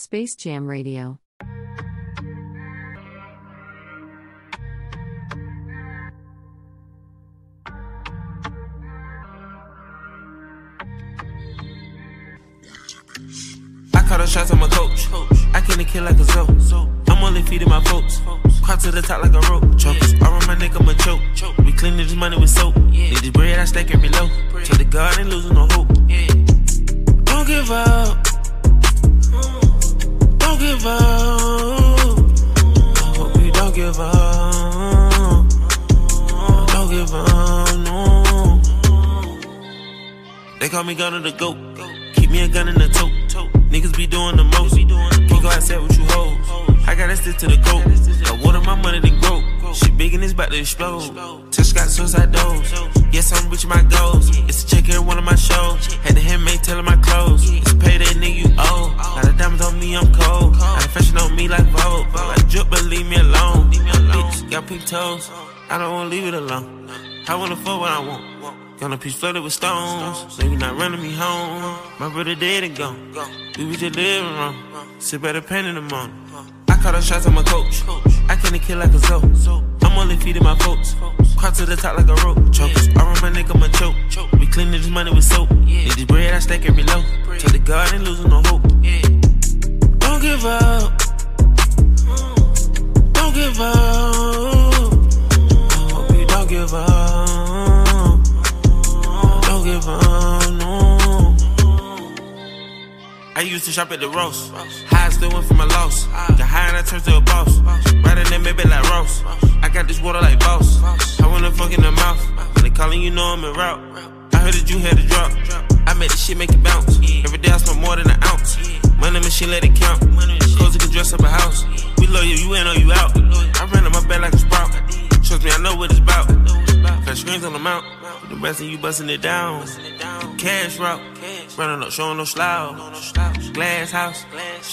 Space Jam Radio. I caught a shots on my coach. I can't kill like a zoo. I'm only feeding my folks. Caught to the top like a rope. Chokes. All on my neck, I'ma choke. We cleaning this money with soap. Need this bread, I stack every loaf. Tell the God ain't losing no hope. Don't give up. Give up. I hope you don't give up. Don't give up, no. They call me gun of the goat. Keep me a gun in the tote. Niggas be doing the most. Can't go outside with you hoes. I gotta stick to the coat. I water my money to grow. Shit big and it's about to explode. Touch got suicide dose. Yes, I'm reaching my goals. It's a check in one of my shows. Had the handmaid telling my clothes. It's a payday, nigga, you owe. Got a diamonds on me, I'm cold. Got a fashion on me like Vogue. Like drip, but leave me alone. Bitch, got pink toes. I don't wanna leave it alone. I wanna fuck what I want. Got a piece flooded with stones, so you not running me home. My brother dead and gone. We was just living wrong. Sit by the pen in the morning. Caught a shots on my coach. I can't kill like a zoo. I'm only feeding my folks. Caught to the top like a rope. Chokes. I run my neck, I'ma choke. We cleaning this money with soap. Need this bread, I stack every loaf. Tell the God ain't losing no hope. Don't give up. Don't give up. I hope you don't give up. Don't give up, no. I used to shop at the roast. High still went for my loss. The high and I turned to a boss. Riding that maybe like Ross. I got this water like boss. I wanna fuck in the mouth. When they calling, you know I'm en route. I heard that you had a drop. I made the shit make it bounce. Every day I spend more than an ounce. Money machine let it count. Clothes can dress up a house. We love you, you in or you out. I ran up my bed like a sprout. Trust me, I know what it's about. Got screens on the mount. The rest of you busting it down. Cash route. Running up, showing no slough. Glass house.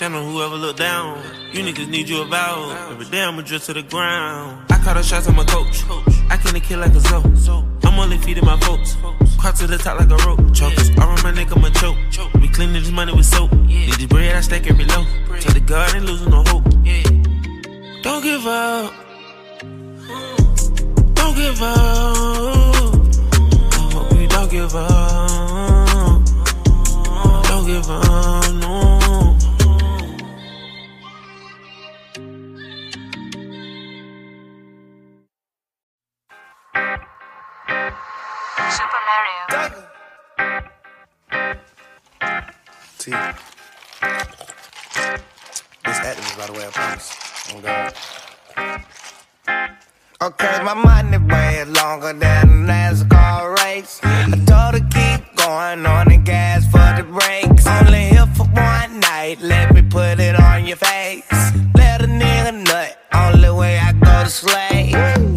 On whoever look down. You niggas need you about. Every day I'ma drip to the ground. I caught a shots on my coach. I can't kill like a zoo. I'm only feeding my folks. Caught to the top like a rope. Chokes. I run my neck, I'ma choke. We cleaning this money with soap. Need this bread, I stack every loaf. Tell the God ain't losing no hope. Don't give up. Don't give up. I hope you don't give up. Don't give up, no. Super Mario. T. This activist, by the way, I promise. Oh, God. Okay, my money way longer than a NASCAR race. I told her keep going on the gas one night, let me put it on your face. Let a nigga nut, only way I go to slay.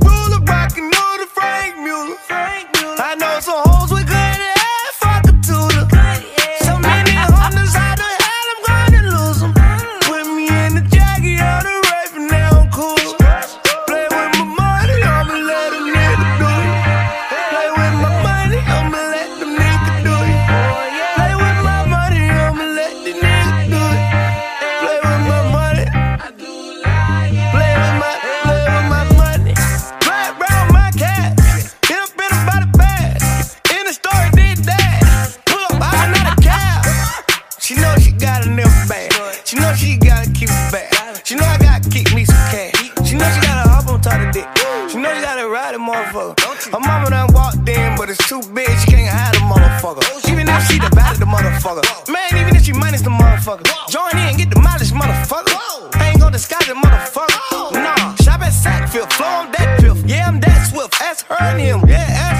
Too big, she can't hide the motherfucker. Even if she the bad the motherfucker. Man, even if she minus the motherfucker. Join in, get the mileage, motherfucker. I ain't gonna disguise it, motherfucker. Nah, shop at Sackfield, flow on that piff. Yeah, I'm that swift. Ask her and him. Yeah, ask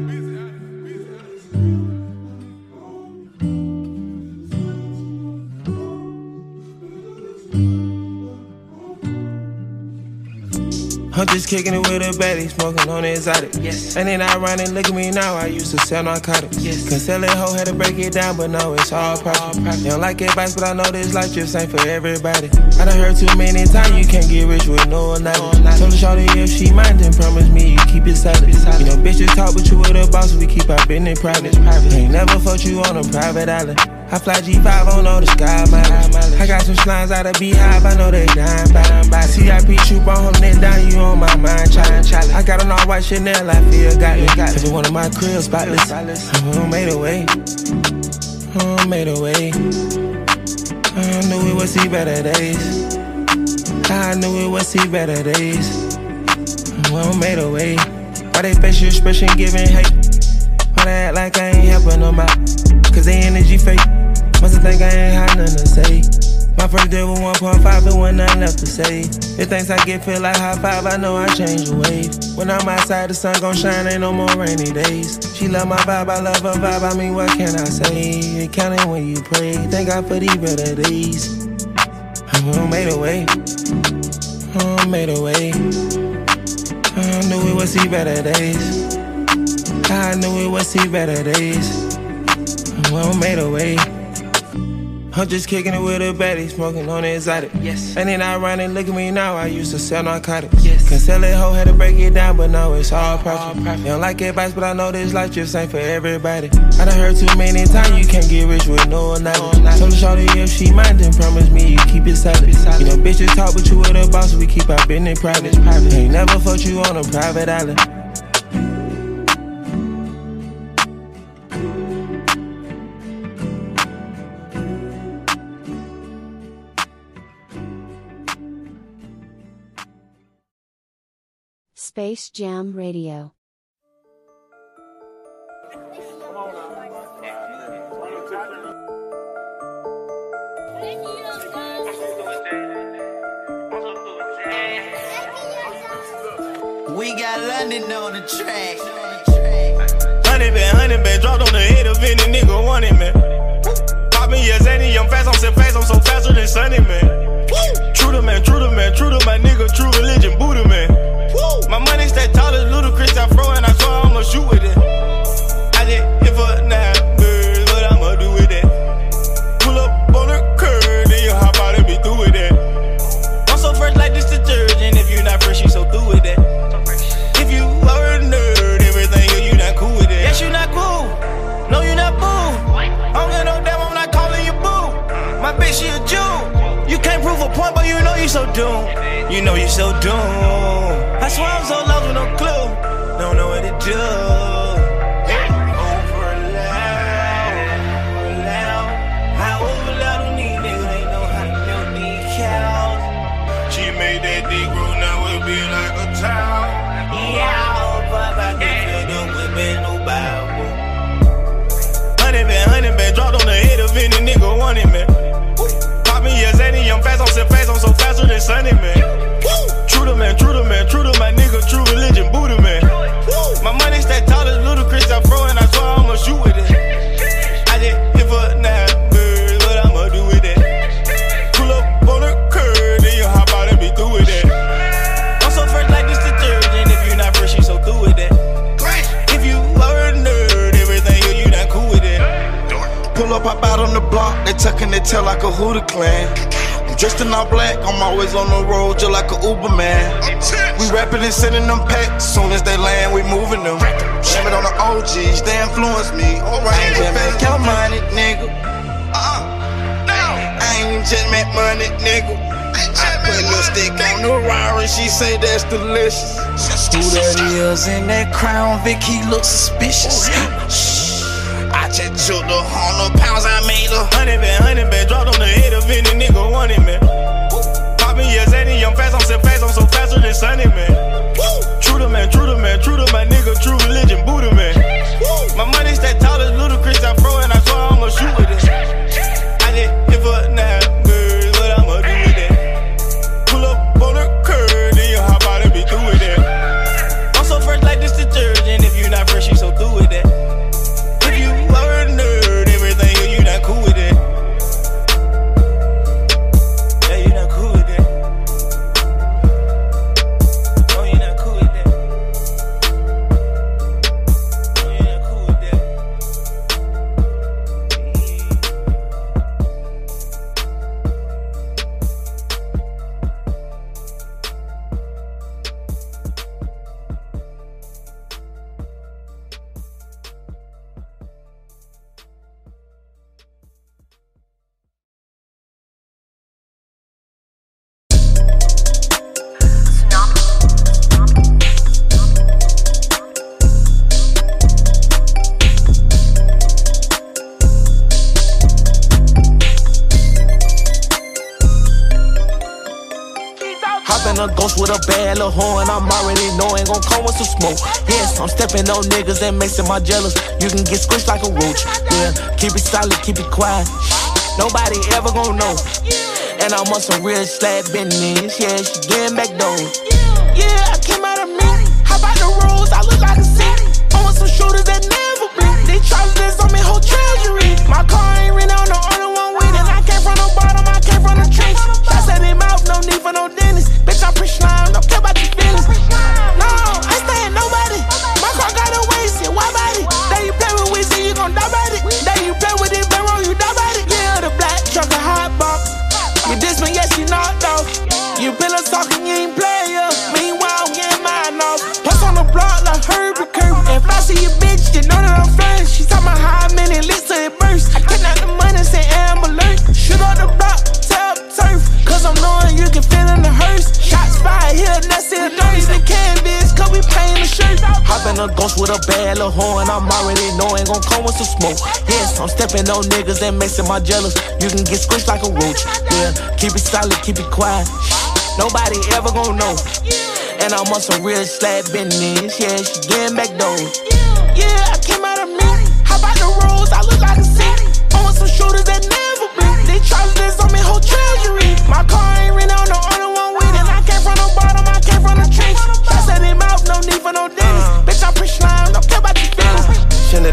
I'm just kicking it with a baddie, smoking on the exotic. Yes. And then I run and look at me now. I used to sell narcotics. Yes. Cause selling hoe had to break it down, but no, it's all profit. They don't like advice, but I know this life just ain't for everybody. I done heard too many times you can't get rich with no knowledge. Told the shorty if she mind, then promise me you keep it solid. You know, bitches talk, but you with a boss, we keep our business private. Ain't never fucked you on a private island. I fly G5 on all the sky mileage. I got some slimes out of Beehive, I know they dying by. CIP troop on holding it down, you on my mind, challenge. I got an all white Chanel, I feel got it. Every one of my cribs spotless. I made a way. I made a way. I knew we would see better days. I knew we would see better days. I made a way. Why they face your expression giving hate? They act like I ain't helping out? Cause they energy fake. Must think I ain't had nothing to say. My first deal was 1.5 and wasn't nothing left to say. If things I get feel like high five, I know I change the wave. When I'm outside, the sun gon' shine, ain't no more rainy days. She love my vibe, I love her vibe, I mean, what can I say? It counting when you pray. Thank God for these better days. I made a way. I made a way. I knew we would see better days. I knew we would see better days. I made a way. I'm just kicking it with a baddie, smoking on the exotic. Yes. And then I run and look at me now. I used to sell narcotics. Yes. Cause sell it hoe had to break it down, but now it's all profit. They don't like advice, but I know this life just ain't for everybody. I done heard too many times you can't get rich with no knowledge. Told the shorty if she mind, then promise me you keep it solid. You know, bitches talk, but you with a boss, we keep our business private. Ain't never fucked you on a private island. Space Jam Radio. We got London on the track. Honey been, honey been, dropped on the head of any nigga wanting man. Pop me as any, I'm fast, I'm so fast, I'm so faster than Sunny man. True to man, true to man, true to my nigga, true religion, Buddha man. My money stay tall as ludicrous, I throw and I swear I'ma shoot with it. I just hit for prove a point, but you know you so doomed. You know you so doomed. I swear I'm so lost with no clue. Don't know what to do. Hey. Over loud, over loud. I over loud on these niggas, they know how to milk these. She made that dick grow, now it be like a town. Yeah, but I can feel them whipping no Bible. Been, honey been, dropped on the head of any nigga wanting me. I'm fast, I'm so fast, I'm so faster than Sunny man. True to man, true to man, true to my nigga, true religion, Buddha man. My money stay tall as ludicrous, I throw and I swear I'ma shoot with it. I just hit for nine birds, what I'ma do with it? Pull up on the curb, then you hop out and be through with it. I'm so fresh like this detergent, if you not fresh, you so through with it. If you are a nerd, everything you, you not cool with it. Pull up, hop out on the block, they tucking their tail like a Hooter clan. Dressed in all black, I'm always on the road just like a Uber man. We rapping and sending them packs, soon as they land, we moving them. Shame it on the OGs, they influence me. Alright, uh-uh, I ain't just make your money, nigga. I ain't just make money, nigga. I put a little stick on the Rari, she say that's delicious. Who that is in that crown, Vic, he looks suspicious. Oh, I just took the hundred pounds I made a Honey been, honey been, dropped on the head of any nigga wanting me. Pop me as any, I'm fast, I'm so fast, I'm so faster than Sunny man. True to man, true to man, true to my nigga, true religion, Buddha man. My money stay tall as ludicrous, I throw and I swear I'ma shoot with it. Stepping niggas that them my jealous. You can get squished like a roach. Yeah, keep it solid, keep it quiet. Nobody ever gon' know. And I'm on some real slab business. Yeah, she getting back though. Yeah, I came out of me. How about the rules? I look like a city. I want some shooters that never bleed. They trousers on me, whole treasury. My car ain't ring on the only one with it. I came from the bottom, I came from the trench. Shots at their mouth, no need for no dentist. Hop in a ghost with a bad little horn. I'm already knowing gon' come with some smoke. Yes, I'm stepping on niggas makes them my jealous. You can get squished like a roach. Yeah, keep it solid, keep it quiet. Nobody ever gon' know. And I'm on some real slab business. Yeah, she getting back though. Yeah, I came out of me. How about the rules? I look like a city. Want some shooters that never bleed. They trousers on me, whole treasury. My car ain't ring on the only one with it. I came from the bottom, I came from the trench. Shots at their mouth, no need for no dentist.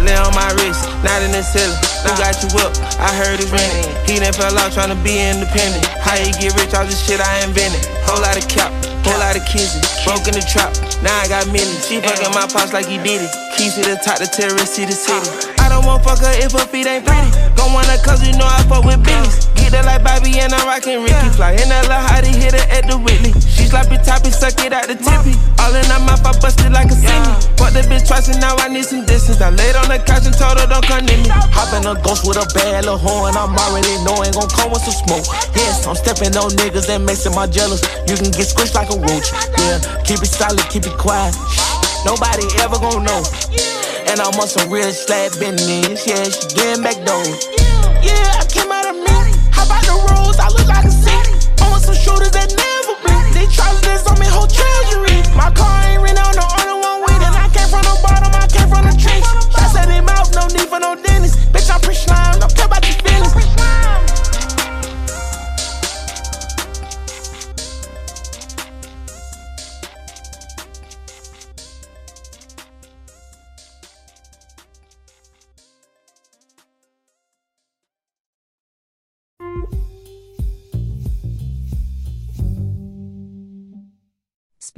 On my wrist, not in the ceiling. Who got you up? I heard it's rented. He done fell out trying to be independent. How you get rich? All this shit I invented. Whole lot of cap, whole lot of kisses. Broke in the trap, now I got millions. She fucking my pops like he did it. Keys to the top, the terrorist see the city. I don't want fuck her if her feet ain't pretty. Gon' want her cause you know I fuck with Billy's. Get that like Bobby and I'm rockin' Ricky. Fly in that little hottie, hit her at the Whitney. She sloppy toppy, suck it out the tippy. All in her mouth, I busted like a semi. Fuck the bitch twice and now I need some distance. I laid on the couch and told her don't come near me. Hop in a ghost with a bad little horn. I'm already knowing gon' come with some smoke. Yes, I'm stepping on niggas that makes my jealous. You can get squished like a roach. Yeah, keep it solid, keep it quiet. Nobody ever gon' know. And I'm on some real slab business. Yeah, she getting back though. Yeah, I came out of me. How about the rules? I look like a city. Want some shooters that never bleed. They trousers on me, whole treasury. My car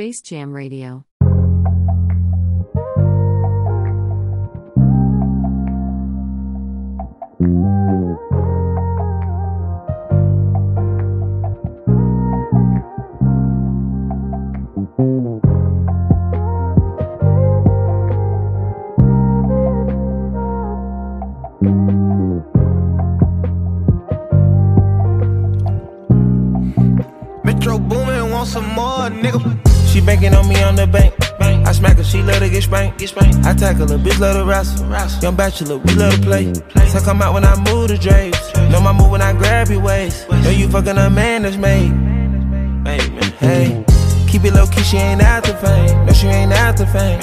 Space Jam Radio. I she love to get spanked. Get spanked. I tackle her, bitch love to wrestle. Young bachelor, we love to play. So come out when I move the drapes. Know my move when I grab your waist. Know you fucking a man that's made. Hey, keep it low key, she ain't after fame. No, she ain't after fame.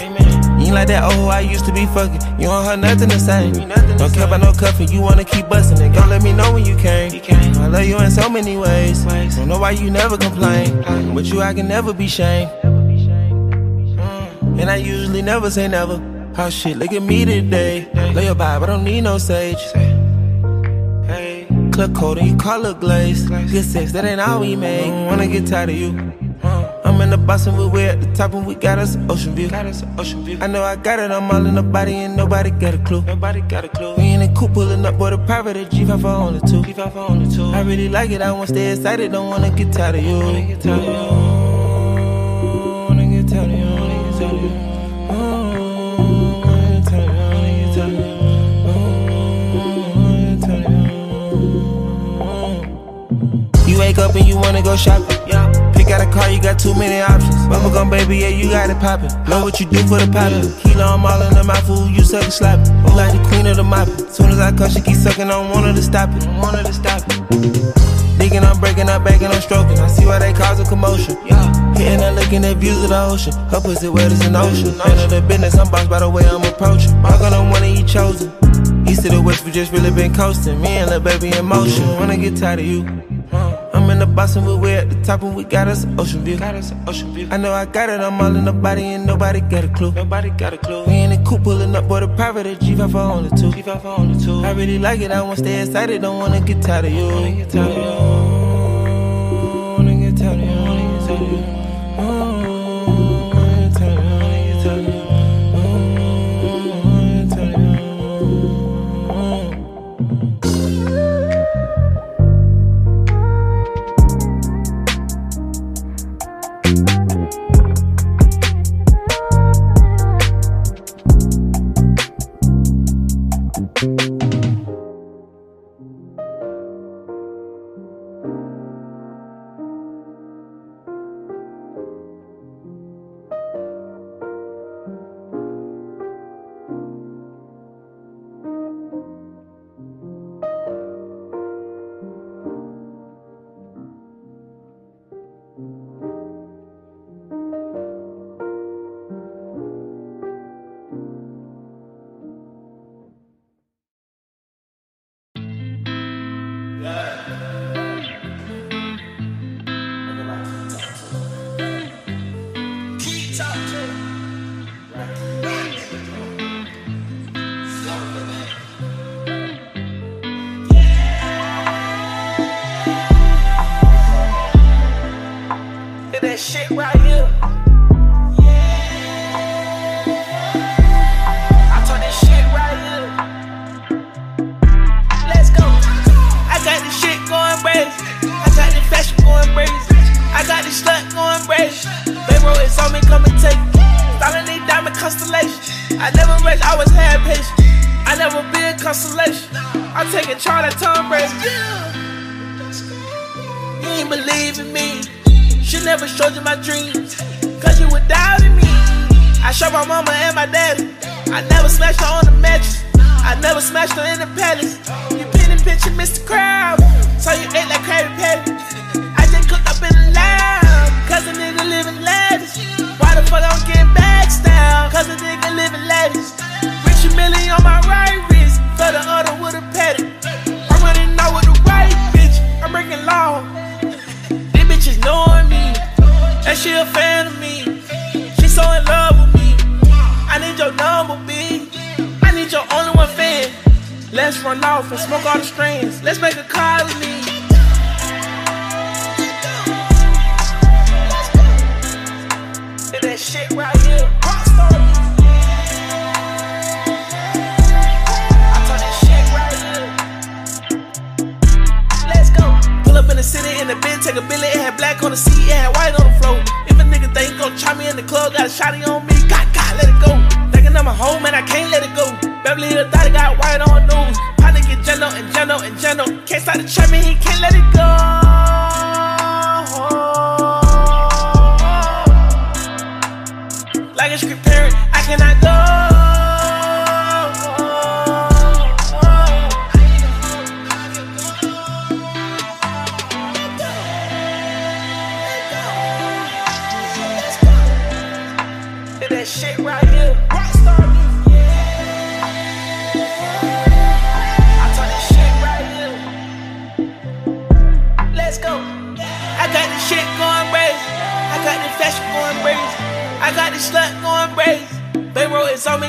You ain't like that oh I used to be fucking. You don't have nothing the same. Don't care about no cuffing, you wanna keep busting it. Go let me know when you came. I love you in so many ways. Don't know why you never complain. But you, I can never be shamed. And I usually never say never. Oh shit, look at me today. Lay your vibe, I don't need no sage. Hey, club coat and you it glaze. Good sex, that ain't all we make. Wanna get tired of you. I'm in the bus and we're way at the top and we got us an ocean view. Got us an ocean view. I know I got it, I'm all in the body and nobody got a clue. Nobody got a clue. We in the coupe pulling up, boy, the private at G5 for only two. G5 for only two. I really like it, I wanna stay excited, don't wanna get tired of you. Wanna get tired of you. Wanna get tired of you. Oh, wanna get tired of you. Wanna get you. Oh, wanna get tired of you. You wake up and you wanna go shopping. Yeah. Pick out a car, you got too many options. Bubble gum, baby, yeah, you got it poppin'. Know what you do for the poppin'. Kilo, I'm all in the mouth, fool, you suck slapping. You like the queen of the mopping. Soon as I come, she keep sucking, I don't want her to stop it. Want her to stop it. Digging, I'm breaking. back and I'm stroking. I see why they cause a commotion. Yeah. Hitting her looking at views of the ocean. Her pussy wet as an ocean. None the business, I'm bossed by the way I'm approaching. I'm gonna wanna eat chosen. East to the west, we just really been coasting. Me and the baby in motion. Wanna get tired of you. I'm in the box and we're at the top and we got us an ocean view. Got us an ocean view. I know I got it, I'm all in the body and nobody got a clue. Nobody got a clue. We in the coupe pulling up, boy, the private at G5 for only two. G5 for only two. I really like it, I wanna stay excited, don't wanna get tired of you. Wanna get tired of you. shit right never showed you my dreams, cause you were doubting me. I shot my mama and my daddy. I never smashed her on the mattress. I never smashed her in the palace. You pin and picture Mr. Crowd. So you ate smoke all the strains. Let's make a call.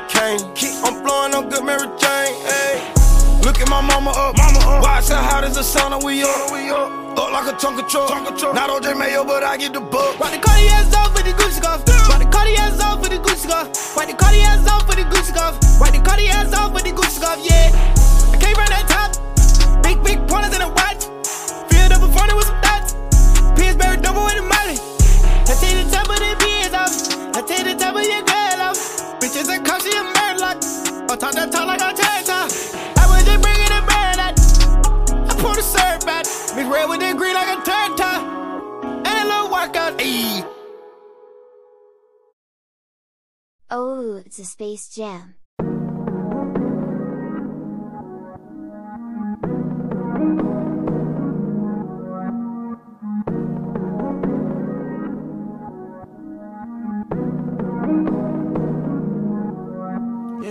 hurricane. I'm blowing on good Mary Jane. Ay. Look at my mama up. Mama up. Why it's hot as the sun and we up. We up. Up like a Tonka truck. Not OJ Mayo, but I get the buck. Why the Cartier's off with the Gucci golf? Why the Cartier's off with the Gucci golf? Why the Cartier's off with the Gucci golf? Why the Cartier's off with the Gucci golf? Yeah. I came from that top. Big, big pointers in a watch. Filled up a funnel with some dots. Pillsbury double with the molly. I take the top of the beers off. I take the top of your girl off. Bitches that call she a murder Or talk that talk like a Tater. I was just bringing a man at. I pulled a serve back. Mix red with the green like a Tater. Uh. And a little workout. Ayy. Oh, it's a space jam.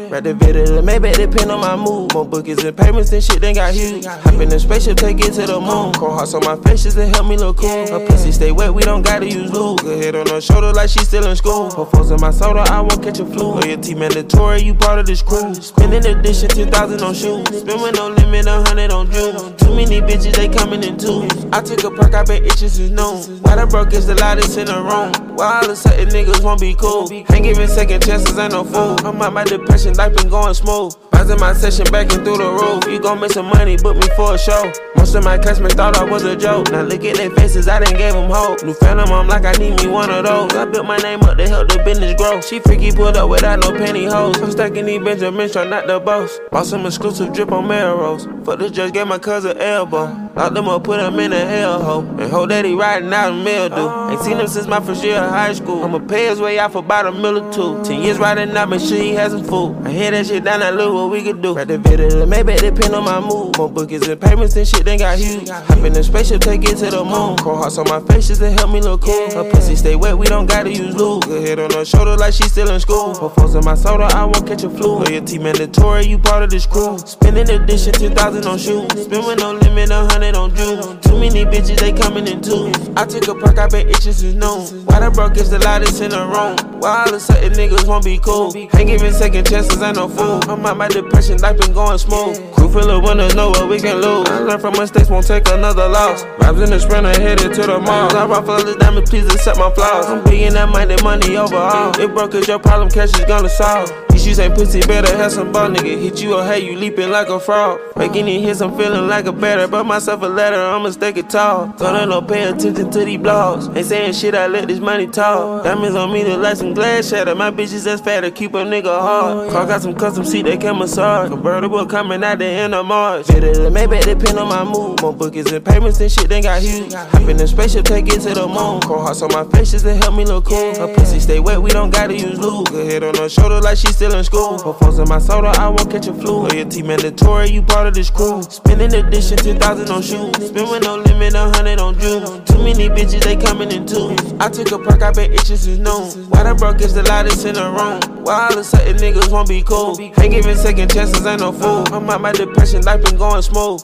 The video, maybe depend on my mood. More bookings and payments and shit, then got huge. Hop in the spaceship, take it to the moon. Cold hearts on my face just to help me look cool. Her pussy stay wet, we don't gotta use lube. Good head on her shoulder like she still in school. Her foes in my soda, I won't catch a flu. Loyalty mandatory, you part of this crew. Spending addition, 10,000 on shoes. Spend with no limit, a hundred on jewels. Too many bitches, they coming in twos. I took a perk, I been itching since noon. Why the broke is the loudest in the room? Why all of a sudden niggas won't be cool? Ain't giving second chances, ain't no fool. I'm out my depression, life been going smooth. Rising my session back and through the roof. You gon' make some money, book me for a show. Most of my classmates thought I was a joke. Now look at their faces, I didn't give them hope. New phantom, I'm like, I need me one of those. I built my name up to help the business grow. She freaky pulled up without no pantyhose. I'm stacking these Benjamins, try not the boss. Bought some exclusive drip on Melrose. Fuck the judge, gave my cousin elbow. Locked them up, put him in a hellhole. And hope that he riding out in mildew. Ain't seen him since my first year of high school. I'ma pay his way out for about a mill or two. Ten years riding out, make sure he has some food. I hear that shit down, I look what we could do. Right the video, maybe depend on my mood. More bookings and payments and shit, they got huge. Hop in the spaceship, take it to the moon. Cold hearts on my face just help me look cool. Her pussy stay wet, we don't gotta use lube. Good head on her shoulder like she still in school. Her foes in my soda, I won't catch a flu. Loyalty mandatory, you part of this crew. Spending addition, 2,000 on shoes. Spend with no limit, a hundred on jewels. Too many bitches, they coming in twos. I took a perk, I been itching since noon. Why the broke is the loudest in the room? Why all of a sudden niggas won't be cool? Ain't giving second chances, ain't no fool. I'm out my depression, life been going smooth. Crew full of winners, know what we can lose. I learn from mistakes, won't take another loss. Vibes in the sprinter, headed to the mall. I rock for the diamonds, please accept my flaws. I'm being that minded money overall. It broke is your problem, cash is gonna solve. Issues ain't pussy, better have some ball, nigga. Hit you or hey, you leaping like a frog. Making it hits, I'm feeling like a better. But myself a letter, I'ma stake it tall. Don't no pay attention to these blogs. Ain't saying shit, I let this money talk. Diamonds on me, to like some glass shatter. My bitches that's fatter, keep a nigga hard. Car got some custom seat, they can massage. Convertible coming out the end of March. Maybe depend on my mood. More bookings and payments and shit, they got huge. Hop in the spaceship, take it to the moon. Cold hearts on my face just to help me look cool. Her pussy stay wet, we don't gotta use lube. Good head on her shoulder like she still in school. Her in my soda, I won't catch a flu. Loyalty mandatory, you part of this crew. Spending addition, 10,000 on shoes. Spend with no limit, a hundred on jewels. Too many bitches, they coming in twos. I took a perk, I bet itching since noon. Why the broke is the loudest in the room? Why all of a sudden niggas won't be cool? Ain't giving second chances, ain't no fool. I'm out my depression, life been going smooth.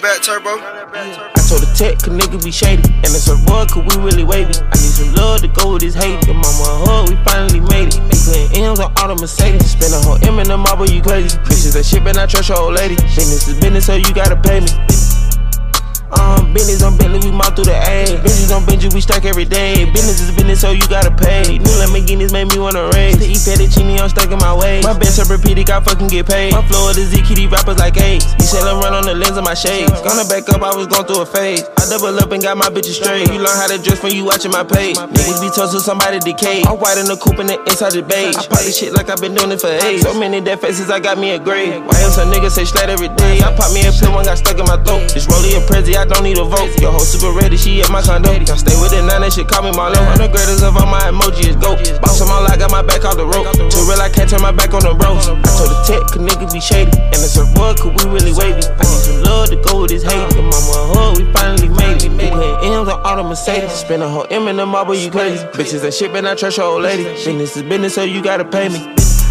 Back, turbo. I told the tech, cause niggas be shady. And it's a rug, cause we really wavy. I need some love to go with this hate. Your mama a hug, we finally made it. Putting M's on all the Mercedes. Spend a whole M in the marble, you crazy. Bitches that shit, but I trust your old lady. Business is business, so you gotta pay me. Business on Bentley, we mob through the A. Business on Benji, we stack every day. Business is business, so you gotta pay. New Lamborghinis made me wanna race. To eat fettuccine, I'm stuck in my way. My best repeated, I fucking get paid. My flow of the ZKD rappers like AIDS. You said I'm run on the lens of my shades. Gonna back up, I was going through a phase. I double up and got my bitches straight. You learn how to dress when you watching my page. Niggas be tough to somebody decay. I'm white in the coupe and the inside the beige. I this shit like I've been doing it for age. So many dead faces, I got me a grave. Why else a nigga say slatt every day? I pop me a pill, one got stuck in my throat. This rollie a Prezi, I don't need a vote. Your whole super ready, she at my condo. I stay with it now, they shit call me Marlo. I'm the greatest of all my emoji is go. Bounce them my I got my back off the rope. Too real, I can't turn my back on the bros. I told the tech, cause niggas be shady. And it's a rug, cause we really wavy. I need some love to go with this hate. Your mama hug, we finally made it. M's on all the Mercedes. Spend a whole M in the marble, you crazy. Bitches that shit, but I trust your old lady. Business is business, so you gotta pay me.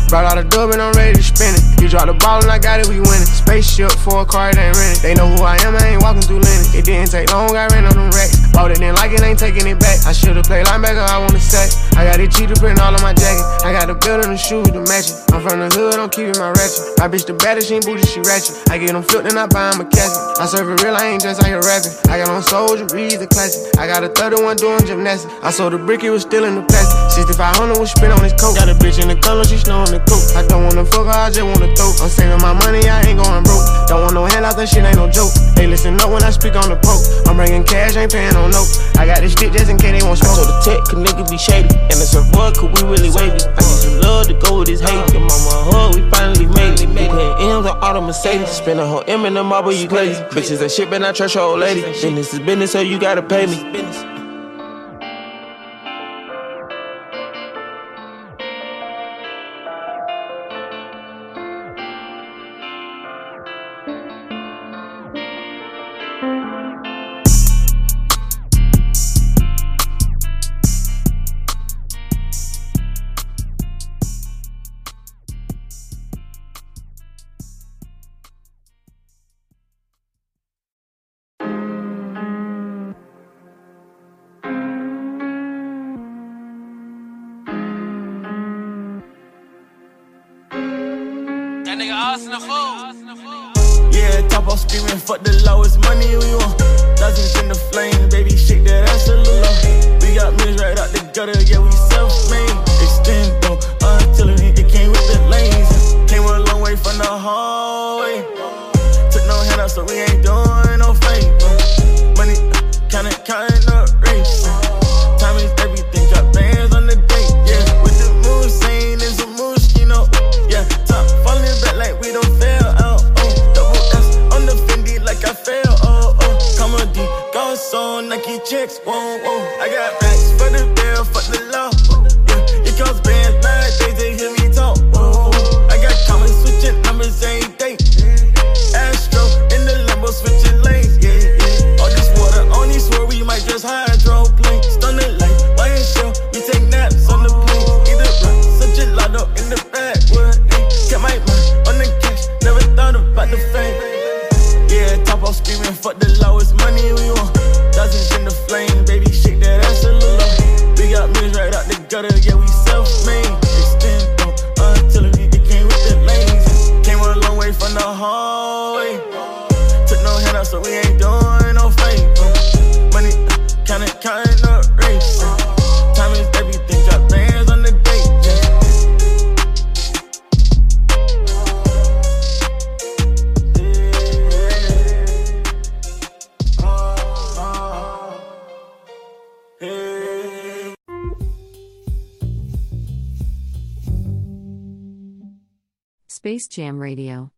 Brought out a dub and I'm ready to spin it. You drop the ball and I got it, we winning. Spaceship for a car, it ain't rented. They know who I am, I ain't walking through linen. It didn't take long, I ran on them racks. Bought it, then like it, ain't taking it back. I should've played linebacker, I wanna say. I got it cheater print all on my jacket. I got the belt and the shoes to match it. I'm from the hood, I'm keeping my ratchet. My bitch the baddest, she ain't bougie, she ratchet. I get them flipped and I buy them a casket. I serve it real, I ain't just out here rapping. I got on soldier, read the classic. I got a 31 doing gymnastics. I sold the brick, it was still in the plastic. 6500 was spent on his coat. Got a bitch in the color, she snowing the the coke. I don't wanna fuck her, I just wanna throw. I'm saving my money, I ain't going broke. Don't want no handouts, that shit ain't no joke. Hey, listen up when I speak on the poke. I'm bringing cash, ain't paying no note. I got this shit just in case they want smoke. So the tech, can niggas be shady? And it's a boy, could we really wavy? I need some love to go with this hate. Your mama hood, we finally made it. We putting M's on all Mercedes. Spend a whole M in the marble, you crazy. Bitches, that shit, but I trust your old lady. Business is business, so you gotta pay me. Yeah, top off screaming, fuck the lowest money we want. Dozens in the flame, baby, shake that ass a little. We got millions right out the gutter, yeah, we self made. Extend though, until it, it came with the lanes. Came a long way from the hallway. Took no hand out, so we ain't. chicks, whoa, whoa. I got racks for the Jam Radio.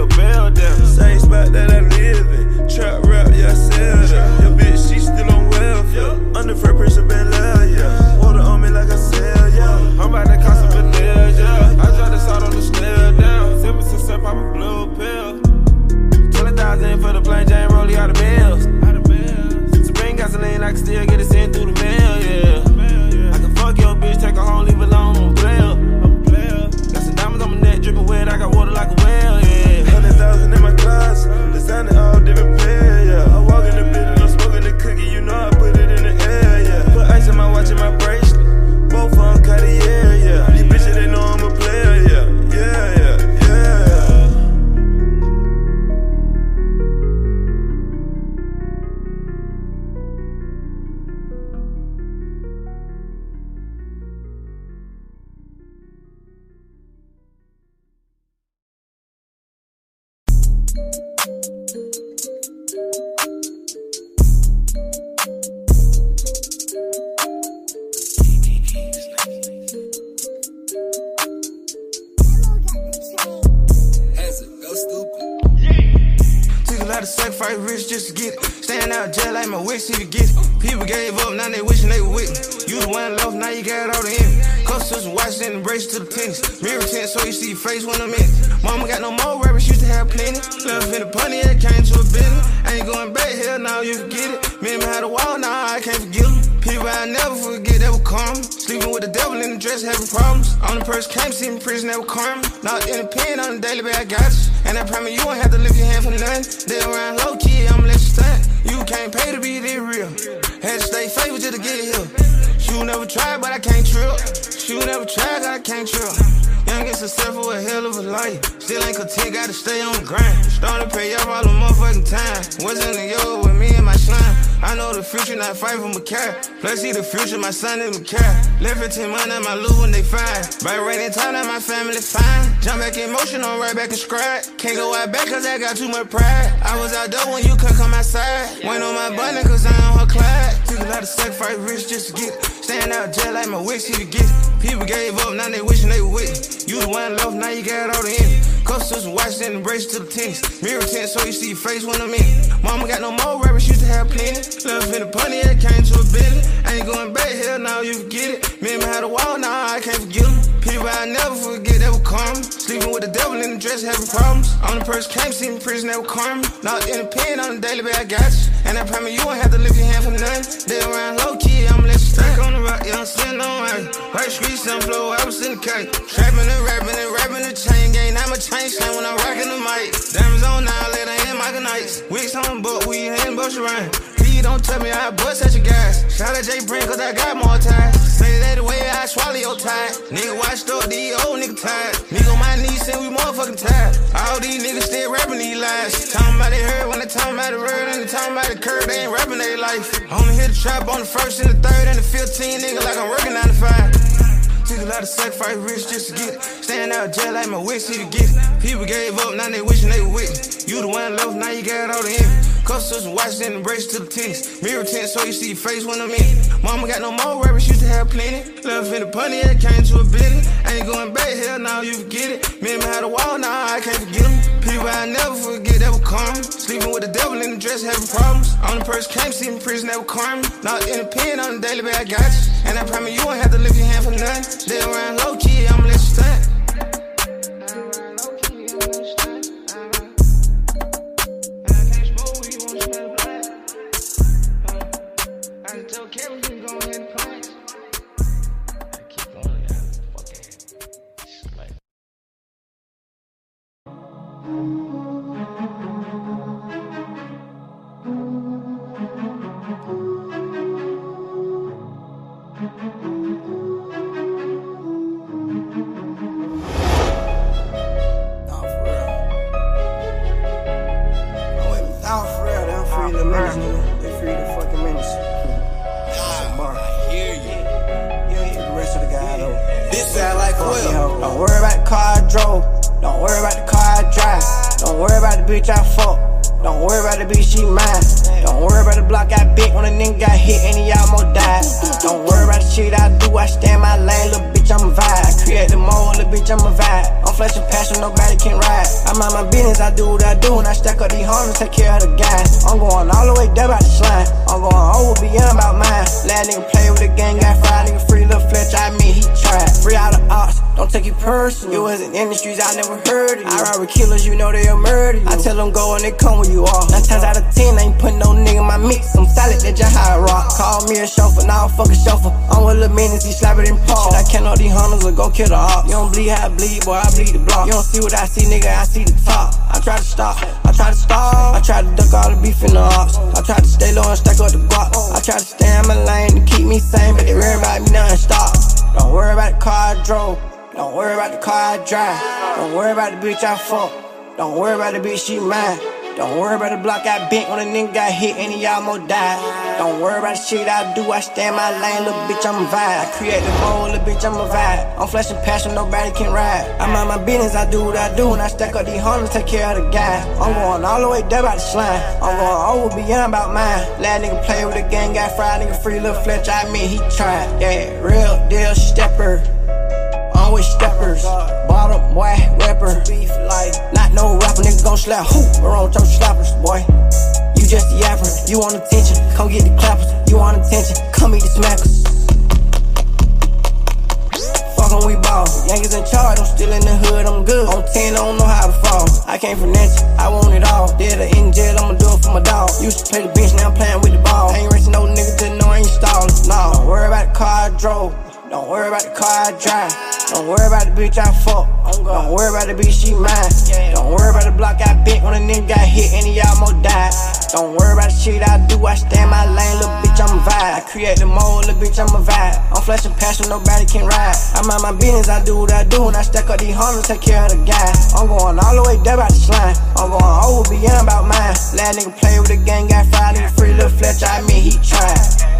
your bell. Same spot that I live in. Trap rap, yeah, I sell that. Your bitch, she still on welfare. Underfed person been loud, yeah. Water on me like I sell, yeah. I'm about to cost a vanilla, yeah. I dropped this out on the stair down. Simple since I pop a blue pill. 20,000 for the plane, Jane, rollie out of bills. Out of bills. Supreme gasoline, I can still get it sent through the mail, yeah. The motherfucking time. Wasn't in the yo with me and my slime. I know the future, not fight my car. Plus, see the future, my son is my car. Left 15 months at my loot when they fine. By rainy time, that my family fine. Jump back in motion, I'm right back and scribe. Can't go out back cause I got too much pride. I was out there when you couldn't come outside. Went on my button cause I on her Clyde. Took a lot of sacrifice, rich just to get it. Stand out jail like my wish, see to get it. People gave up, now they wishing they were with. You the one left, now you got all the envy. Customers watching and brace to the tennis. Mirror tint so you see your face when I'm in. Mama got no more used to have plenty. Left in the punny, it came to a business. Ain't going back here, now you can get it. Me and me had a wall, now I can't forget them. People I never forget that were karma. Sleeping with the devil in the dress, having problems. Only person came see me prison, that was karma. Not in the pen on the daily, but I got you. And I promise you won't have to lift your hand for nothing. They around low key, I'ma let you stack on the rock, yeah, I'm sitting on right. White streets, some flow, I was in the kite. Trapping and rapping and rapping the chain gang. I'm a chain slam when I'm rocking the mic. Diamonds on now, later in my nights. Wigs on book, we ain't bush around. Please don't tell me I bust at your guys. Shout out Jay Brink, cause I got more time. Say that the way I swallow your time. Nigga, watch up these old nigga tired. Nigga my knees saying we motherfucking tired. All these niggas still rapping these lies. Talking about they heard when they talking about the word and they talking about the curve. They ain't rapping their life. Only hit the trap on the first and the third and the 15 nigga like I'm working 9 to 5. Took a lot of sacrifice, rich just to get it. Stand out of jail like my wish, see to get it. People gave up, now they wishing they were with me. You the one left, now you got all the envy. Customers watching and brace to the tennis. Mirror tint so you see your face when I'm in. Mama got no more rappers, used to have plenty. Left in the punny, it came to a business. Ain't going back here, now you forget it. Me and me had a wall, now I can't forget them. People I never forget that were karma. Sleeping with the devil in the dress, having problems. Only person came see in prison, that was karma. Not in the pen on the daily, but I got you. And I promise you won't have to lift your hand for nothing. They around low key, I'ma let you stand. Personal. It wasn't in the streets, I never heard of you. I ride with killers, you know they'll murder you. I tell them go and they come where you are. Nine times out of ten, I ain't putting no nigga in my mix. I'm solid, that just how I rock. Call me a chauffeur, now I'm fucking chauffeur. I'm with Lil Minutes, he slap it in paw. Shit, I can't know these hunters or go kill the op. You don't bleed how I bleed, boy, I bleed the block. You don't see what I see, nigga, I see the top. I try to stop, I try to stop. I try to duck all the beef in the ops. I try to stay low and stack up the guap. I try to stay in my lane to keep me sane, but they worry about me non-stop. Don't worry about the car I drove. Don't worry about the car I drive. Don't worry about the bitch I fuck. Don't worry about the bitch she mine. Don't worry about the block I bent when a nigga got hit and he almost died. Don't worry about the shit I do, I stay in my lane, little bitch, I'm a vibe. I create the mold, little bitch, I'm a vibe. I'm flashing passion, nobody can ride. I'm on my business, I do what I do, and I stack up these hundreds, take care of the guy. I'm going all the way down about the slime. I'm going over beyond about mine. Last nigga play with the gang, got fried, nigga free, little Fletch, I mean he tried. Yeah, real deal stepper. I'm with steppers. Bottom boy, rapper. Not no rapper, nigga gon' slap. Who? Around your slappers, boy. You just the yapper. You want attention? Come get the clappers. You want attention? Come eat the smackers. Fuck 'em, we ball. Yankees in charge, I'm still in the hood, I'm good. On 10, I don't know how to fall. I came from Nancy, I want it all. Dead or in jail, I'ma do it for my dog. Used to play the bench, now I'm playing with the ball. Ain't racing no nigga, just know I ain't stalling. Nah, don't worry about the car I drove. Don't worry about the car I drive. Don't worry about the bitch I fuck. Oh, Don't worry about the bitch she mine. Don't worry about the block I bent when a nigga got hit and he almost died. Don't worry about the shit I do. I stay in my lane, little bitch, I'm a vibe. I create the mold, little bitch, I'm a vibe. I'm flashing passion, nobody can ride. I mind my business, I do what I do, and I stack up these hundreds, take care of the guy. I'm going all the way down about the slime. I'm going over beyond about mine. Last nigga play with the gang, got five nigga free, little Fletcher. I mean, he tried.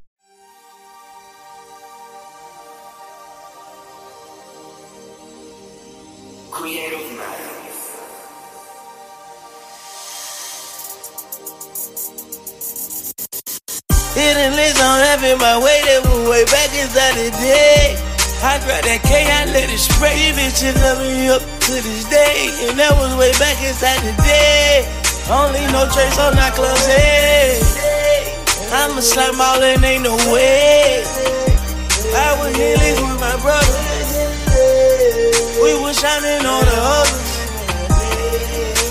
Creative Minds. Hidden links on having my way, that was way back inside the day. I grabbed that K, I let it spray, bitch, and love me up to this day. And that was way back inside the day. Only no trace on our club's head. I'ma slap all in, ain't no way. I was healing with my brother. We was shining on the others.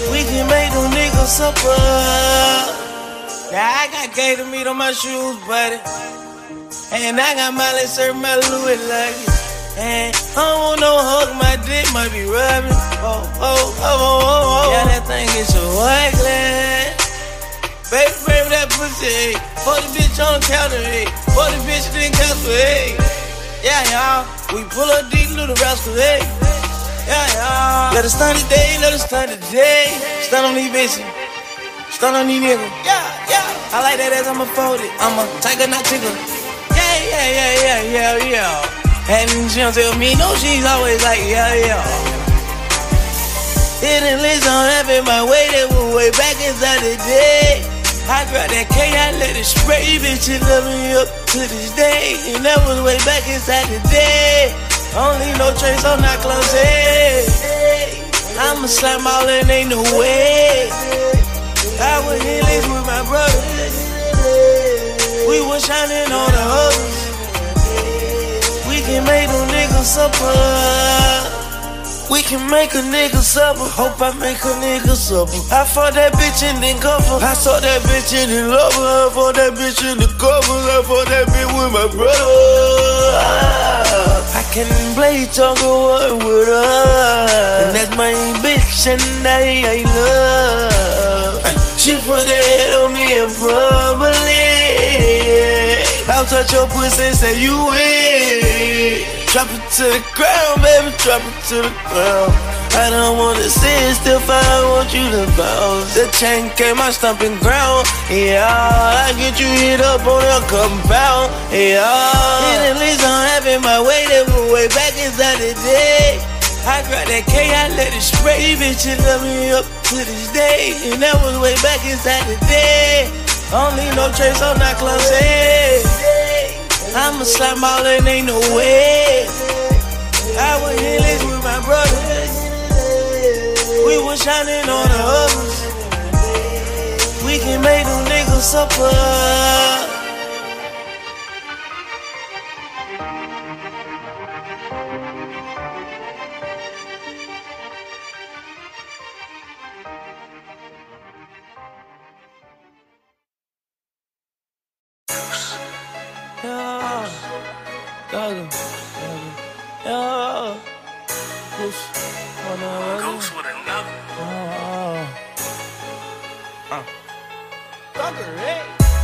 We can make them niggas suffer. Now I got gator meat on my shoes, buddy. And I got Miley serve my Louis luggage. And I don't want no hug, my dick might be rubbing. Oh, oh, oh, oh, oh, oh. oh. Yeah, that thing is so ugly. Baby, baby, that pussy, hey. For the bitch on the counter, hey. For the bitch didn't cancel, hey. Yeah, y'all. We pull up deep, little rascal, hey. Yeah, y'all. Let us stun today, let us stun today. Stun on these bitches. Stun on these niggas. Yeah, yeah. I like that as I'm a fold it. I'm a tiger, not tickle. Yeah, yeah, yeah, yeah, yeah, yeah. And she don't tell me no, she's always like, yeah, yeah. Hidden links on having my way, that was way back inside the day. I grabbed that K, I let it spray, bitch, it love me up to this day. And that was way back inside the day. Only no trace on clothes head. I'ma slap all in, ain't no way. I was healings with my brother. We was shining on the others. We can make them niggas suffer. We can make a nigga suffer. Hope I make a nigga suffer. I fought that bitch in the cover. I saw that bitch in the lover. I fought that bitch in the cover. I fought that bitch with my brother. I can play talk or with her. And that's my bitch and I, I love. She put head on me and probably. I'll touch your pussy and say you win. Drop it to the ground, baby, drop it to the ground. I don't wanna sit still, I want you to bounce. The chain came my stomping ground, yeah. I get you hit up on your compound, yeah. And at least I'm having my way, was way back inside the day. I grabbed that K, I let it spray, bitch, it love me up to this day. And that was way back inside the day. Only no trace on that head. I'ma slap all in, ain't no way. I was healings with my brother. We was shining on the others. We can make them niggas suffer. Gaga, yeah, Goose, one Goose with another. Uh, uh.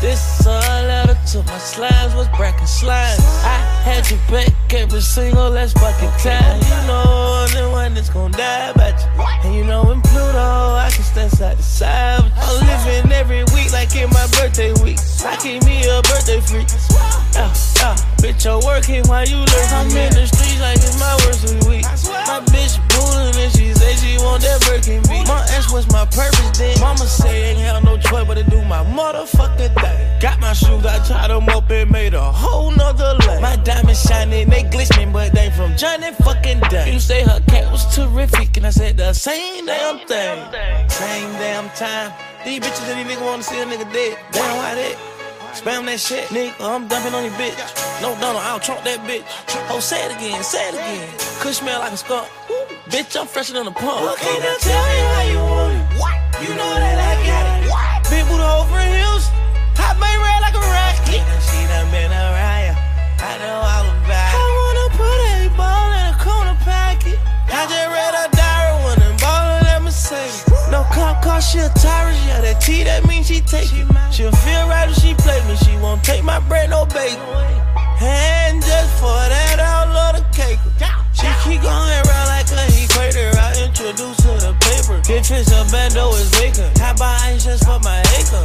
This out of so my slimes was bracket slime. I had you back every single last fucking time. You know I'm the one that's gonna die about you. And you know in Pluto, I can stand side to side. I'm living every week like in my birthday week. I keep me a birthday freak. Yeah, yeah. Bitch, you're working while you learn. I'm in the streets like it's my worst week. My bitch and she say she want that Birkin beat. My ex was my purpose then. Mama say ain't have no choice but to do my motherfucking thing. Got my shoes, I tied them up and made a whole nother lane. My diamonds shining, they glistening, but they from Johnny fucking Dang. You say her cat was terrific, and I said the same damn thing. Same damn time. These bitches that these niggas wanna see a nigga dead. Damn, why that? Spam that shit, nigga. I'm dumping on your bitch. No Donald, I'll trunk that bitch. Oh, say it again, say it again. Kush smell like a skunk. Bitch, I'm fresher than a pump. Well, can't I tell you how you want it? What? You know that I got it. What? Big booty over heels. Hot main red like a rocket. She done been around. I know all about it. I wanna put a ball in a corner pocket. I just read a diary when I'm ballin' at Mercedes. No cop car, she a tyrant. Yeah, that T, that means she take it. She'll feel right if she play me. She won't take my bread, no bacon. And just for that, I'll love the cake. She keep going around like a equator. I introduce her to paper. If it's a bando, it's bacon. How about ice just for my acre?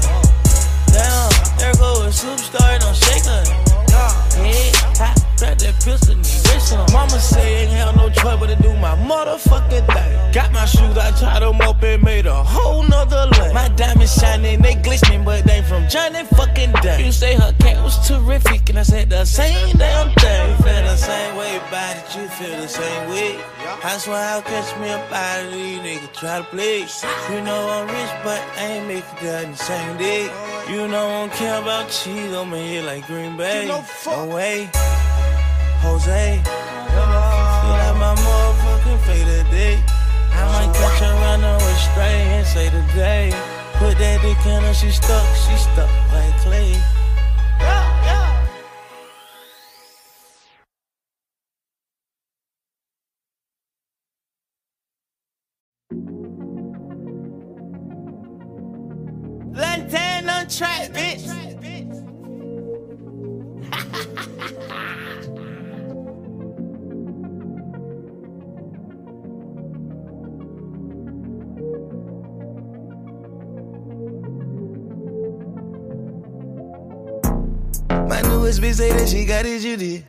Damn, there go a superstar, don't shake her. Yeah, I grab that pistol and erase her. Mama say ain't have no choice but to do my motherfucking thing. Got my shoes, I tied them up and made a whole nother lane. My diamonds shining, they glistening, but they from Johnny fucking Dang. You say her cat was terrific, and I said the same damn thing. You feel the same way about it, you feel the same way. I swear I'll catch me up out of these niggas try to play. You know I'm rich, but I ain't make it done the same day. You know I don't care about cheese, I'ma like Green Bay. No way, Jose. Feel like my motherfucking fate today. I might catch a runaway straight and say today. Put that dick in her, she stuck, she stuck like clay. Lantern on track, bitch. Bitch say that she got it, you did.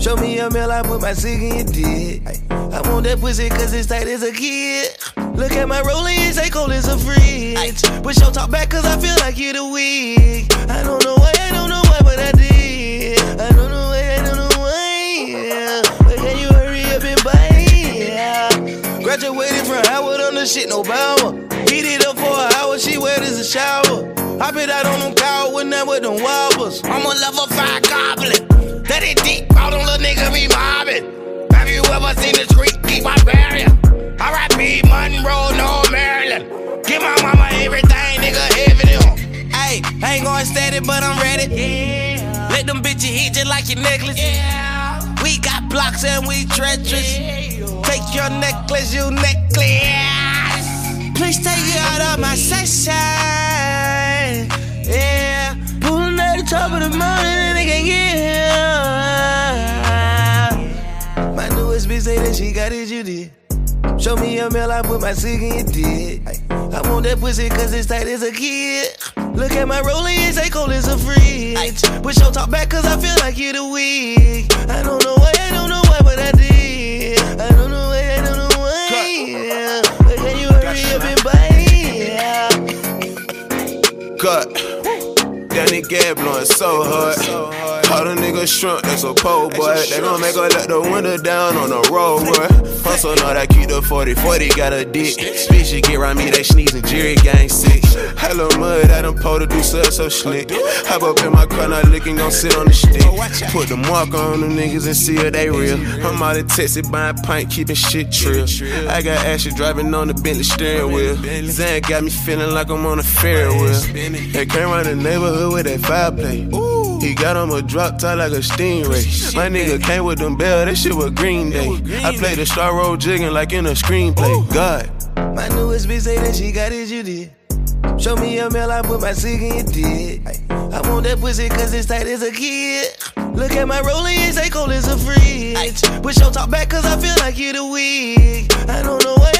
Show me a mail, I put my cig in your dick. I want that pussy cause it's tight as a kid. Look at my rolling, it's like cold as a fridge. Push your talk back cause I feel like you're the weak. I don't know why, I don't know why, but I did. I don't know why, I don't know why. Yeah. But can you hurry up and buy? Yeah. Graduated from Howard on the shit, no bower. Heat it up for an hour, she wet as a shower. I bet I don't know cow when that with them wobbles. I'm a level five goblin. That it deep, all them little niggas be mobbing. Have you ever seen the street keep my barrier? R.I.P. Monroe, no Marilyn. Give my mama everything, nigga, on. Hey, I ain't going steady, but I'm ready. Yeah. Let them bitches hit just like your necklace. Yeah. We got blocks and we treacherous. Take your necklace, you necklace. Please take it out of my session. Yeah. Pulling at the top of the mountain and they can't get here. My newest bitch say that she got it, you did. Show me your mail, I put my cig in your dick. I want that pussy cause it's tight as a kid. Look at my rolling, it's like cold as a fridge. Push your talk back cause I feel like you're the weak. I don't know why, I don't know why, but I did. I Cut. That nigga blowing so hard. All the niggas shrunk, that's a pole boy. They gon' make her let the window down on the road, boy. Hustle know that keep the 40 40 got a dick. Bitch, you get around me, they sneezing, Jerry gang sick. Hello, mud, I done pulled to do so, so slick. Hop up in my car, not licking, gon' sit on the stick. Put the mark on them niggas and see if they real. I'm out of Texas buying pint, keeping shit trill. I got Ashley driving on the Bentley steering wheel. Zan got me feeling like I'm on a fair wheel. They came around the neighborhood with that fireplace. He got on a drop top like a stingray. My nigga came with them bell, that shit was Green Day. I played the star roll jigging like in a screenplay. God. My newest bitch say that she got it, you did. Show me a meal, I put my cig in your dick. I want that pussy cause it's tight as a kid. Look at my rolling, it's like cold as a fridge. Push your talk back cause I feel like you're the weak. I don't know why,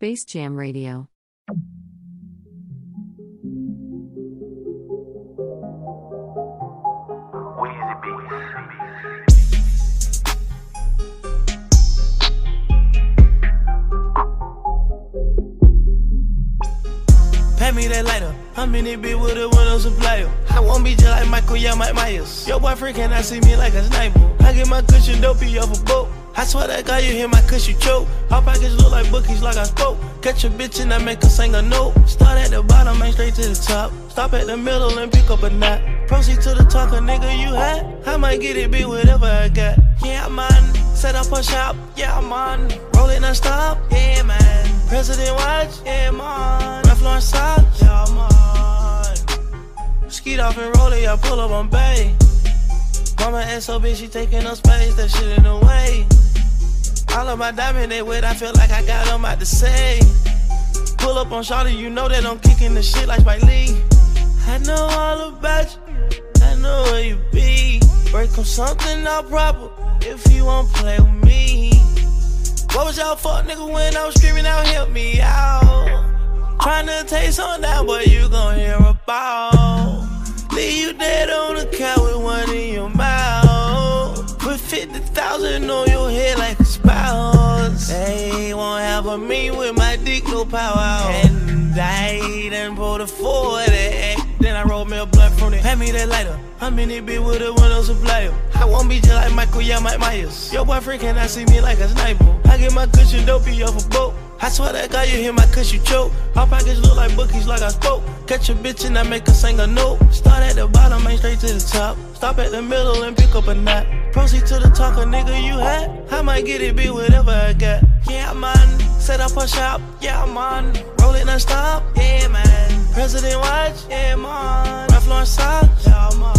Space Jam Radio. Pass me that lighter. I'm in it bit with a window supplier. I won't be just like Michael, yeah, Mike Myers. Your boyfriend cannot see me like a sniper. I get my cushion dopey off a boat. I swear that guy, you hear my cushion choke. Our pockets look like bookies, like I spoke. Catch a bitch and I make her sing a note. Start at the bottom, ain't straight to the top. Stop at the middle and pick up a knot. Proceed to the talk, a nigga you had. I might get it be whatever I got. Yeah, man. Set up a shop, yeah, man. Roll it stop, yeah, man. President watch, yeah, man. Ralph Lauren socks, yeah, man. Skeet off and roll it, I pull up on bay. Mama SOB, she taking up space, that shit in the way. All of my diamond they wet, I feel like I got them out to say. Pull up on Shawty, you know that I'm kicking the shit like Spike Lee. I know all about you, I know where you be. Break on something not proper if you won't play with me. What was y'all fuck nigga when I was screaming out, help me out? Trying to take some down, but you gon' hear about. Leave you dead on the couch with one in your mouth. Put 50,000 on your head spouse. They won't have a me with my dick, no power. And I done pulled a 40. Then I rolled me a blunt from it. Hand me that lighter. I'm in it bit with a window supplier. I won't be just like Michael, yeah, Mike Myers. Your boyfriend cannot see me like a sniper. I get my cushion dopey off a boat. I swear that guy, you hear my cuss, you choke. Our pockets look like bookies, like I spoke. Catch a bitch and I make her sing a note. Start at the bottom, ain't straight to the top. Stop at the middle and pick up a knot. Proceed to the talk, a nigga you had. I might get it be whatever I got. Yeah, man. Set up a shop, yeah, man. Roll it non stop, yeah, man. President watch, yeah, man. Ralph Lauren socks, yeah, man.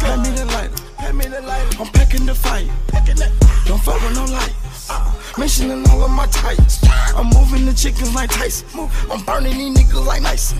Pat me the lighter, pat me the lighter. I'm packing the fire, packing that. Don't fuck with no light. Uh, mentioning all of my tires. I'm moving the chickens like Tyson. I'm burning these niggas like nice.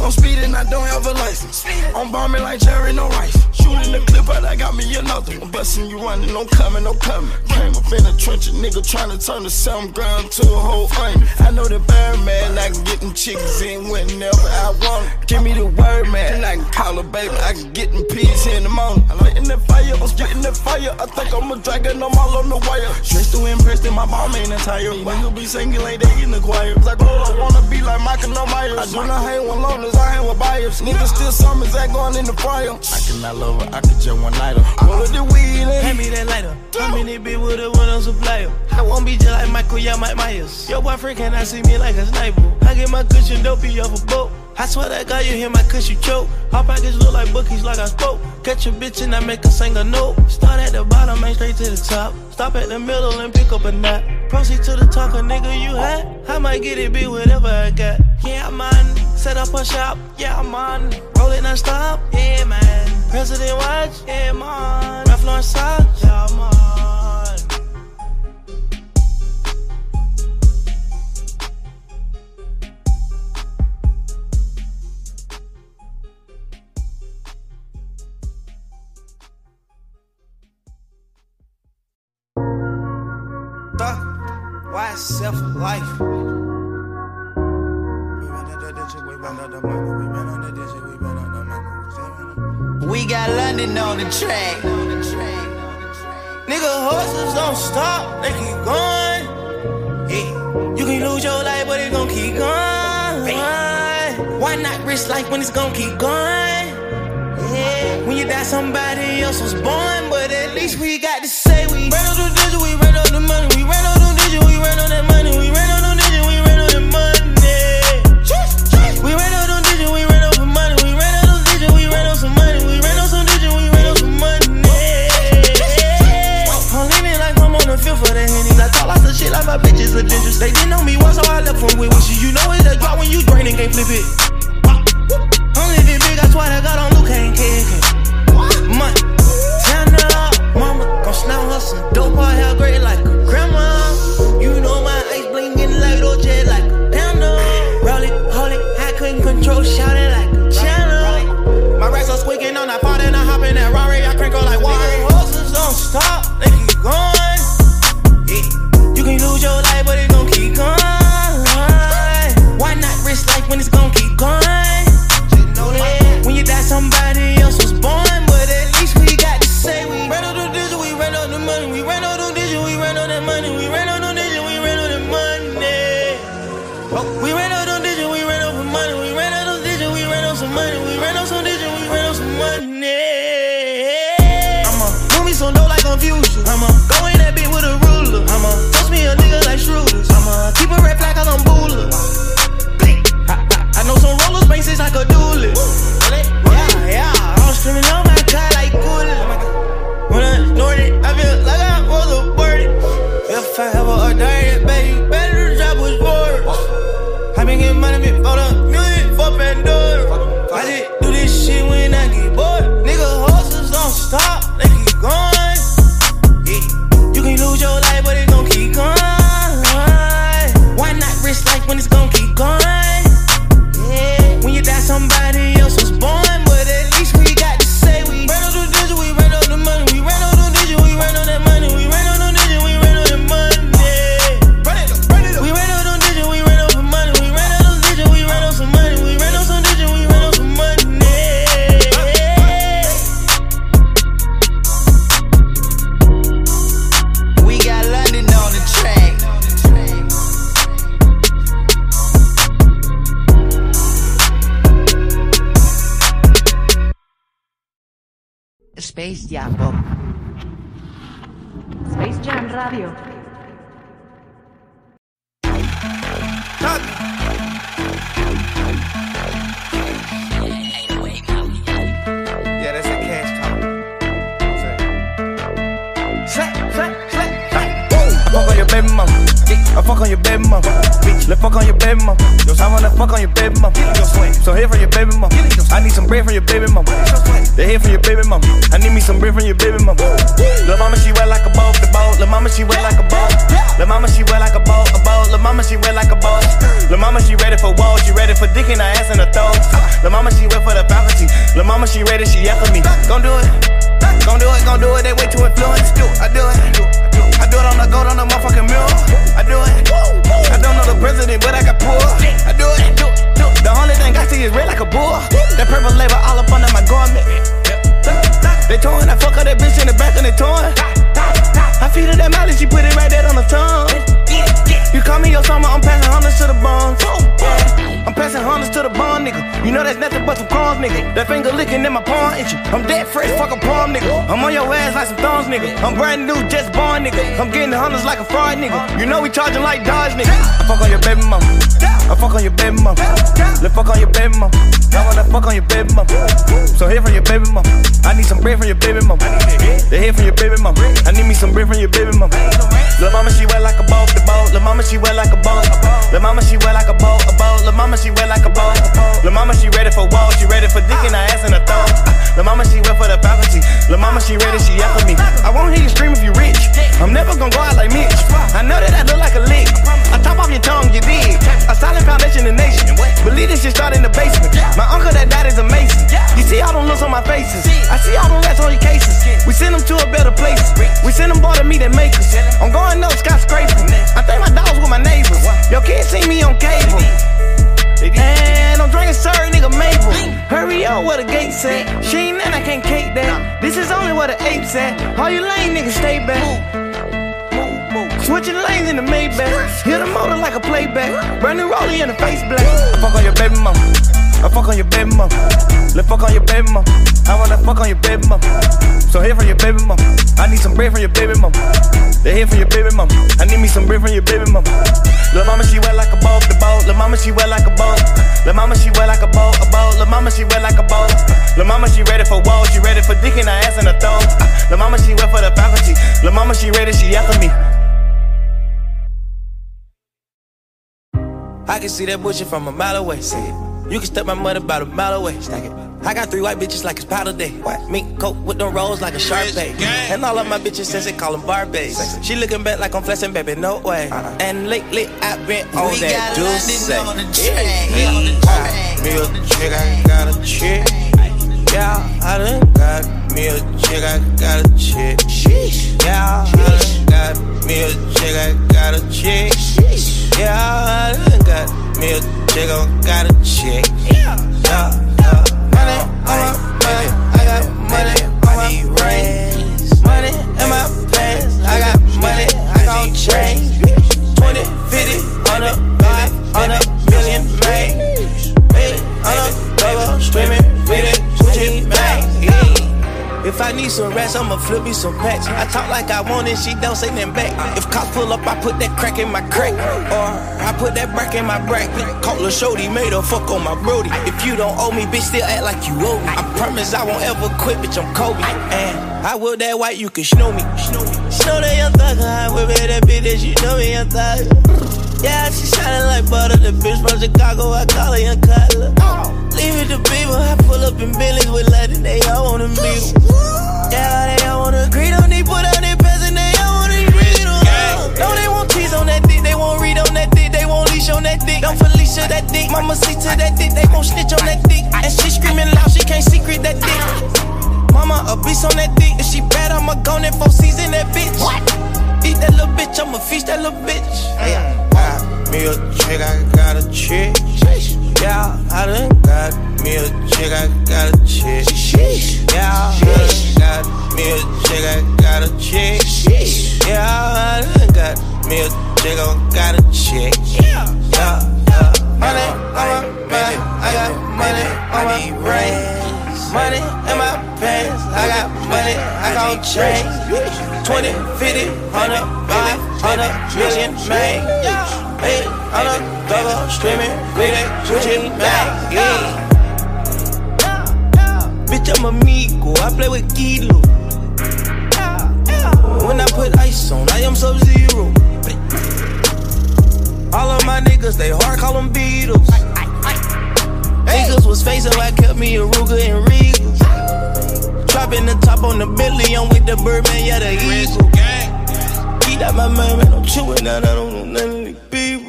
I'm speeding, I don't have a license. I'm bombing like Jerry, no rice. Shooting the clip out, I got me another. I'm busting you running, no coming, no coming. Came up in the trench, a nigga trying to turn the sound ground to a whole onion. I know the bird man, I can get them chicks in whenever Want. Give me the word man, I can call her baby, I can get peas here in the morning. I'm in the fire, I'm spitting the fire. I think I'm a dragon, I'm all on the wire. Dressed to impress in my Balmain attire. Nigga be singing like they in the choir. Like, oh, I wanna be like Michael no Myers. I do not hang with loners, I hang with buyers. Niggas still summons that going in the fire. I cannot love her, I could just one night her. Roll the weed in. Hand me that lighter. I'm in it bit with a window supplier. I won't be just like Michael, yeah, Mike Myers. Your boyfriend cannot see me like a sniper. I get my cushion dopey off a boat. I swear that guy, you hear my cushion choke. Our pockets look like bookies, like I spoke. Catch a bitch and I make her sing a note. Start at the bottom, ain't straight to the top. Stop at the middle and pick up a knot. Proceed to the talk, a nigga you had. I might get it be whatever I got. Yeah, man. Set up a shop, yeah, man. Roll it non stop, yeah, man. President watch, yeah, man. Ralph socks, yeah, man. Why self life? We got London on the track. Nigga, horses don't stop, they keep going. You can lose your life, but it gon' keep going. Why not risk life when it's gon' keep going? Yeah. When you die, somebody else was born, but at least we got to lot my bitches are dangerous. They didn't know me once, so I left them with wishes. You know it's a drop when you drain draining, can't flip it. I'm living big, I swear to God, I'm Luke, I ain't. Money, turn it up, mama, gon' snap her some dope, I have great like your baby mama. I fuck on your baby mama. Let's fuck on your baby mama. I wanna fuck on your baby mama. So here for your baby mama. I need some bread from your baby mama. The head from your baby mama. I need me some bread from your baby mama. Lil' mama, she wet like a boat, the boat. Lil' mama, she wet like a boat. Lil' mama, she wet like a boat, a boat. Lil' mama, she wet like a boat. Lil' mama, she ready for war. She ready for dick in her ass and her throat. Lil' mama, she wet for the faculty. Lil' mama, she ready, she after me. Gon' do it. Gon' do it, gon' do it. They way too influenced. I do it. I do it on the gold on the motherfucking mirror. I do it. I don't know the president, but I got poor. I do it. The only thing I see is red like a bull. That purple label all up under my garment. They towing that fuck up that bitch in the back and they towing. I feed her that mileage, she put it right there on the tongue. You call me your summer, I'm passing hundreds to the bones. Yeah. I'm passing hundreds to the bond, nigga. You know that's nothing but some crumbs, nigga. That finger licking in my palm itching. I'm dead fresh, fuck a palm, nigga. I'm on your ass like some thongs, nigga. I'm brand new, just born, nigga. I'm getting hundreds like a fraud, nigga. You know we charging like Dodge, nigga. I fuck on your baby mama. I fuck on your baby mama. Let's fuck on your baby mama. I wanna fuck on your baby mama. So here from your baby mama. I need some bread from your baby mama. The head from your baby mama. I need me some bread from your baby mama. Lil' mama, she wet like a boat, the boat. Lil' mama, she wet like a boat. Lil' mama, she wet like a boat, a boat. Lil' mama, she wet like a boat. Lil' mama, she ready for walls. She ready for dick in her ass and her throat. Lil' mama, she wet for the faculty. Lil' mama, she ready, she after me. I won't hear you scream if you rich. I'm never gonna go out like Mitch. I know that I look like a lick. I top off your tongue, you dig. A solid foundation in the nation. Believe this shit start in the basement. My uncle that died is amazing. You see all them looks on my faces. I see all them rats on your cases. We send them to a better place. We send them bar to meet and makers. I'm going no skyscraping. I think my dogs with my neighbors. Your kids see me on cable. And I'm drinking sir, nigga Maple. Hurry up, where the gate at? She that, I can't cake that. This is only where the apes at. All you lame niggas stay back. Switching lanes in the Maybach. Hit the motor like a playback. Brand new rollie in the face black. Fuck on your baby mama. I fuck on your baby mama. Let's fuck on your baby mama. I wanna fuck on your baby mama. So here from your baby mama. I need some bread from your baby mama. The head from your baby mama. I need me some bread from your baby mama. Lil' mama, she wet like a boat, the boat. Lil' mama, she wet like a boat. Lil' mama, she wet like a boat, a boat. Lil' mama, she wet like a boat. Lil' mama, she ready for war. She ready for dick in her ass and her throat. Lil' mama, she wet for the faculty. Lil' mama, she ready, she after me. I can see that bullshit from a mile away. Say it. You can step my mother about a mile away. Stack it. I got three white bitches like it's powder day. What? Mink coat with them rolls like a sharp bay. And all of my bitches since they call them Barbies. She looking back like I'm flexing, baby, no way. And lately I've been on We that got juice. On the track. Me a chick, I got a chick. Yeah, I done got me a chick, I got a chick. Yeah, I done got me a chick, I got a chick. Yeah, I done got me a got a chick. Yeah, yeah. Money on my money, I got money on my brains. Money in my pants, I got money, I gon' change. If I need some rats, I'ma flip me some packs. I talk like I want it, she don't say nothing back. If cops pull up, I put that crack in my crack. Or I put that brack in my brack. Call a shorty, made her fuck on my brody. If you don't owe me, bitch, still act like you owe me. I promise I won't ever quit, bitch, I'm Kobe. And I will that white, you can snow me. Snow that young thug, I whip it, that bitch, that you know me, young thug. Yeah, she shining like butter. The bitch from Chicago, I call her young Cutler. Leave it to people, I pull up in Billy's with Latin, they all wanna meet. Yeah, they all wanna agree, don't need put on their pants and they all wanna read 'em. No, they want cheese on that dick, they won't read on that dick, they won't leash on that dick. Don't Felicia that dick, mama see to that dick, they won't snitch on that dick. And she screaming loud, she can't secret that dick. Mama a beast on that dick, if she bad, I'ma go in for season that bitch. Eat that little bitch, I'ma feast that little bitch. Got me a chick, I got a chick. Yeah, I done got me a chick, I got a chick. Yeah, I done got me a chick, I got a chick. Yeah, I done got me a chick, I got a chick. Yeah, yeah. Money, I'm a man, I got money, I need rain. Money in my pants, I got money, I got change. 20, 50, 100, 500 million, man. I'm a double streaming, with it, switching back, yeah. Bitch, I'm a Migo, I play with Kilo. When I put ice on, I am sub zero. All of my niggas, they hard, call them Beatles. Niggas was facing, I kept me a Ruger and Regal. Dropping the top on the Billy, I'm with the Birdman, yeah, the Eagle. Eat out my mind, man, I'm chewing out, I don't know people.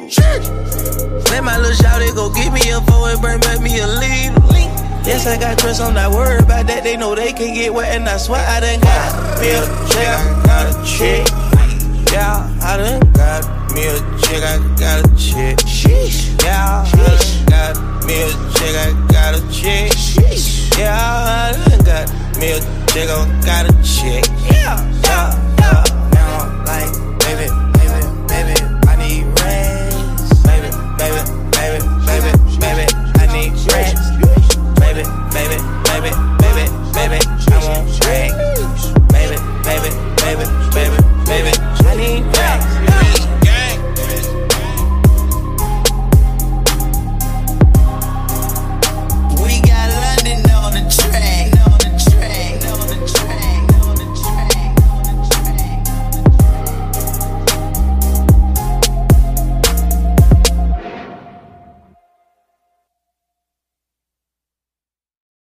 Let my little shouty go get me a four and burn back me a lead. Yes, I got trust, I'm not worried about that. They know they can get wet, and I swear I done got me a check, I got a chick. Yeah, I done got me a chick, I got a chick. Yeah, I done got me a chick, I got a chick. Yeah, I done got me a chick, I got a chick.